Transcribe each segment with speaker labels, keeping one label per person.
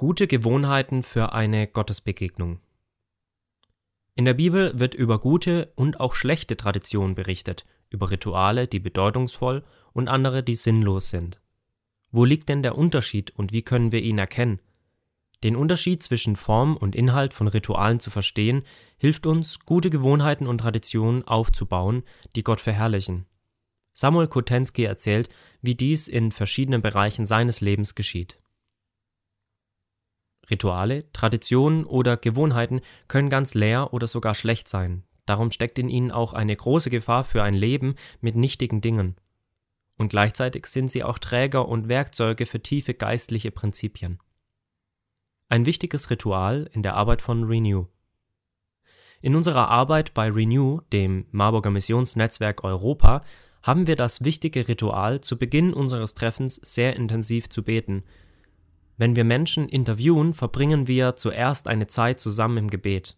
Speaker 1: Gute Gewohnheiten für eine Gottesbegegnung. In der Bibel wird über gute und auch schlechte Traditionen berichtet, über Rituale, die bedeutungsvoll und andere, die sinnlos sind. Wo liegt denn der Unterschied und wie können wir ihn erkennen? Den Unterschied zwischen Form und Inhalt von Ritualen zu verstehen, hilft uns, gute Gewohnheiten und Traditionen aufzubauen, die Gott verherrlichen. Samuel Kotensky erzählt, wie dies in verschiedenen Bereichen seines Lebens geschieht. Rituale, Traditionen oder Gewohnheiten können ganz leer oder sogar schlecht sein. Darum steckt in ihnen auch eine große Gefahr für ein Leben mit nichtigen Dingen. Und gleichzeitig sind sie auch Träger und Werkzeuge für tiefe geistliche Prinzipien. Ein wichtiges Ritual in der Arbeit von Renew. In unserer Arbeit bei Renew, dem Marburger Missionsnetzwerk Europa, haben wir das wichtige Ritual, zu Beginn unseres Treffens sehr intensiv zu beten, wenn wir Menschen interviewen, verbringen wir zuerst eine Zeit zusammen im Gebet.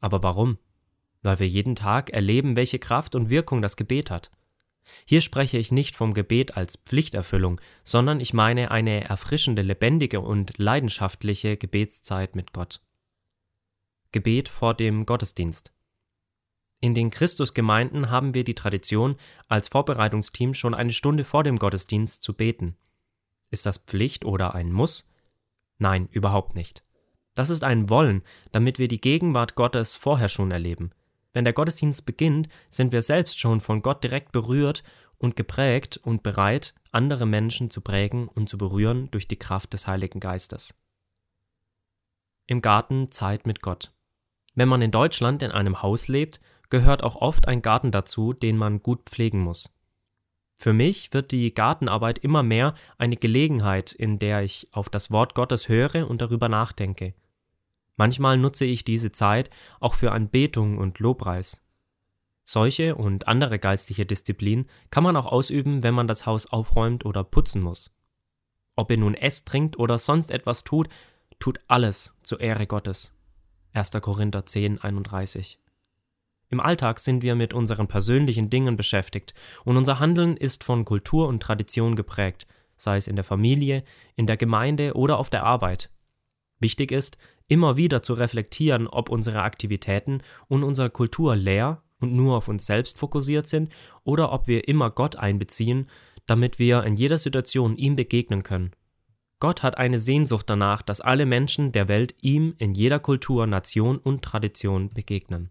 Speaker 1: Aber warum? Weil wir jeden Tag erleben, welche Kraft und Wirkung das Gebet hat. Hier spreche ich nicht vom Gebet als Pflichterfüllung, sondern ich meine eine erfrischende, lebendige und leidenschaftliche Gebetszeit mit Gott. Gebet vor dem Gottesdienst. In den Christusgemeinden haben wir die Tradition, als Vorbereitungsteam schon eine Stunde vor dem Gottesdienst zu beten. Ist das Pflicht oder ein Muss? Nein, überhaupt nicht. Das ist ein Wollen, damit wir die Gegenwart Gottes vorher schon erleben. Wenn der Gottesdienst beginnt, sind wir selbst schon von Gott direkt berührt und geprägt und bereit, andere Menschen zu prägen und zu berühren durch die Kraft des Heiligen Geistes. Im Garten Zeit mit Gott. Wenn man in Deutschland in einem Haus lebt, gehört auch oft ein Garten dazu, den man gut pflegen muss. Für mich wird die Gartenarbeit immer mehr eine Gelegenheit, in der ich auf das Wort Gottes höre und darüber nachdenke. Manchmal nutze ich diese Zeit auch für Anbetung und Lobpreis. Solche und andere geistliche Disziplinen kann man auch ausüben, wenn man das Haus aufräumt oder putzen muss. Ob ihr nun esst, trinkt oder sonst etwas tut, tut alles zur Ehre Gottes. 1. Korinther 10, 31. Im Alltag sind wir mit unseren persönlichen Dingen beschäftigt und unser Handeln ist von Kultur und Tradition geprägt, sei es in der Familie, in der Gemeinde oder auf der Arbeit. Wichtig ist, immer wieder zu reflektieren, ob unsere Aktivitäten und unsere Kultur leer und nur auf uns selbst fokussiert sind oder ob wir immer Gott einbeziehen, damit wir in jeder Situation ihm begegnen können. Gott hat eine Sehnsucht danach, dass alle Menschen der Welt ihm in jeder Kultur, Nation und Tradition begegnen.